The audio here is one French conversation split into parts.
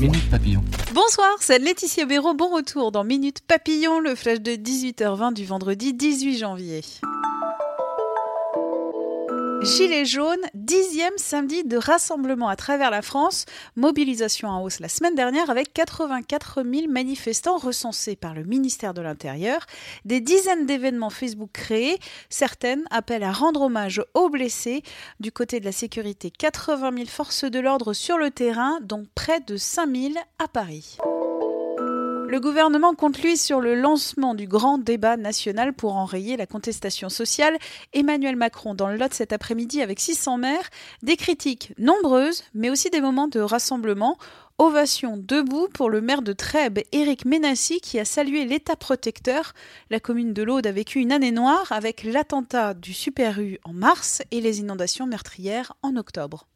Minute Papillon. Bonsoir, c'est Laetitia Béraud. Bon retour dans Minute Papillon, le flash de 18h20 du vendredi 18 janvier. Gilets jaunes, dixième samedi de rassemblement à travers la France, mobilisation en hausse la semaine dernière avec 84 000 manifestants recensés par le ministère de l'Intérieur, des dizaines d'événements Facebook créés, certaines appellent à rendre hommage aux blessés. Du côté de la sécurité, 80 000 forces de l'ordre sur le terrain, dont près de 5 000 à Paris. Le gouvernement compte lui sur le lancement du grand débat national pour enrayer la contestation sociale. Emmanuel Macron dans le Lot cet après-midi avec 600 maires, des critiques nombreuses, mais aussi des moments de rassemblement. Ovation debout pour le maire de Trèbes, Éric Ménassi, qui a salué l'État protecteur. La commune de l'Aude a vécu une année noire avec l'attentat du Super U en mars et les inondations meurtrières en octobre.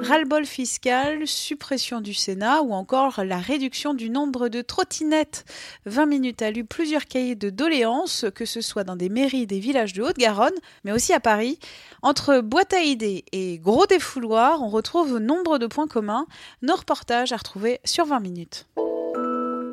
Ras-le-bol fiscal, suppression du Sénat ou encore la réduction du nombre de trottinettes. 20 minutes a lu plusieurs cahiers de doléances, que ce soit dans des mairies des villages de Haute-Garonne, mais aussi à Paris. Entre boîte à idées et gros défouloirs, on retrouve nombre de points communs. Nos reportages à retrouver sur 20 minutes.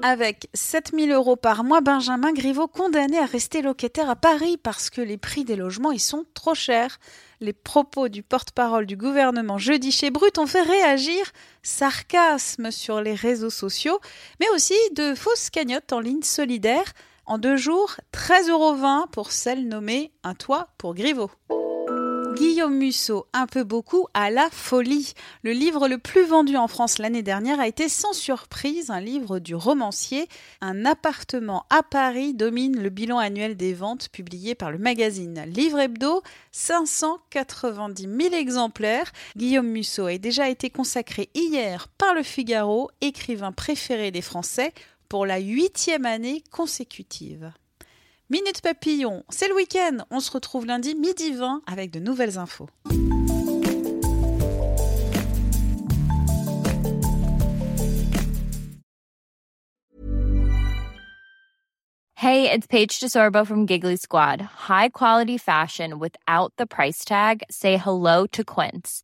Avec 7000 euros par mois, Benjamin Griveaux condamné à rester locataire à Paris parce que les prix des logements y sont trop chers. Les propos du porte-parole du gouvernement jeudi chez Brut ont fait réagir sarcasme sur les réseaux sociaux, mais aussi de fausses cagnottes en ligne solidaire. En deux jours, 13,20 euros pour celle nommée Un toit pour Griveaux. Guillaume Musso, un peu beaucoup à la folie. Le livre le plus vendu en France l'année dernière a été sans surprise un livre du romancier. Un appartement à Paris domine le bilan annuel des ventes publié par le magazine Livre Hebdo. 590 000 exemplaires. Guillaume Musso a déjà été consacré hier par le Figaro, écrivain préféré des Français, pour la huitième année consécutive. Minute Papillon, c'est le week-end. On se retrouve lundi midi 20 avec de nouvelles infos. Hey, it's Paige DeSorbo from Giggly Squad. High quality fashion without the price tag. Say hello to Quince.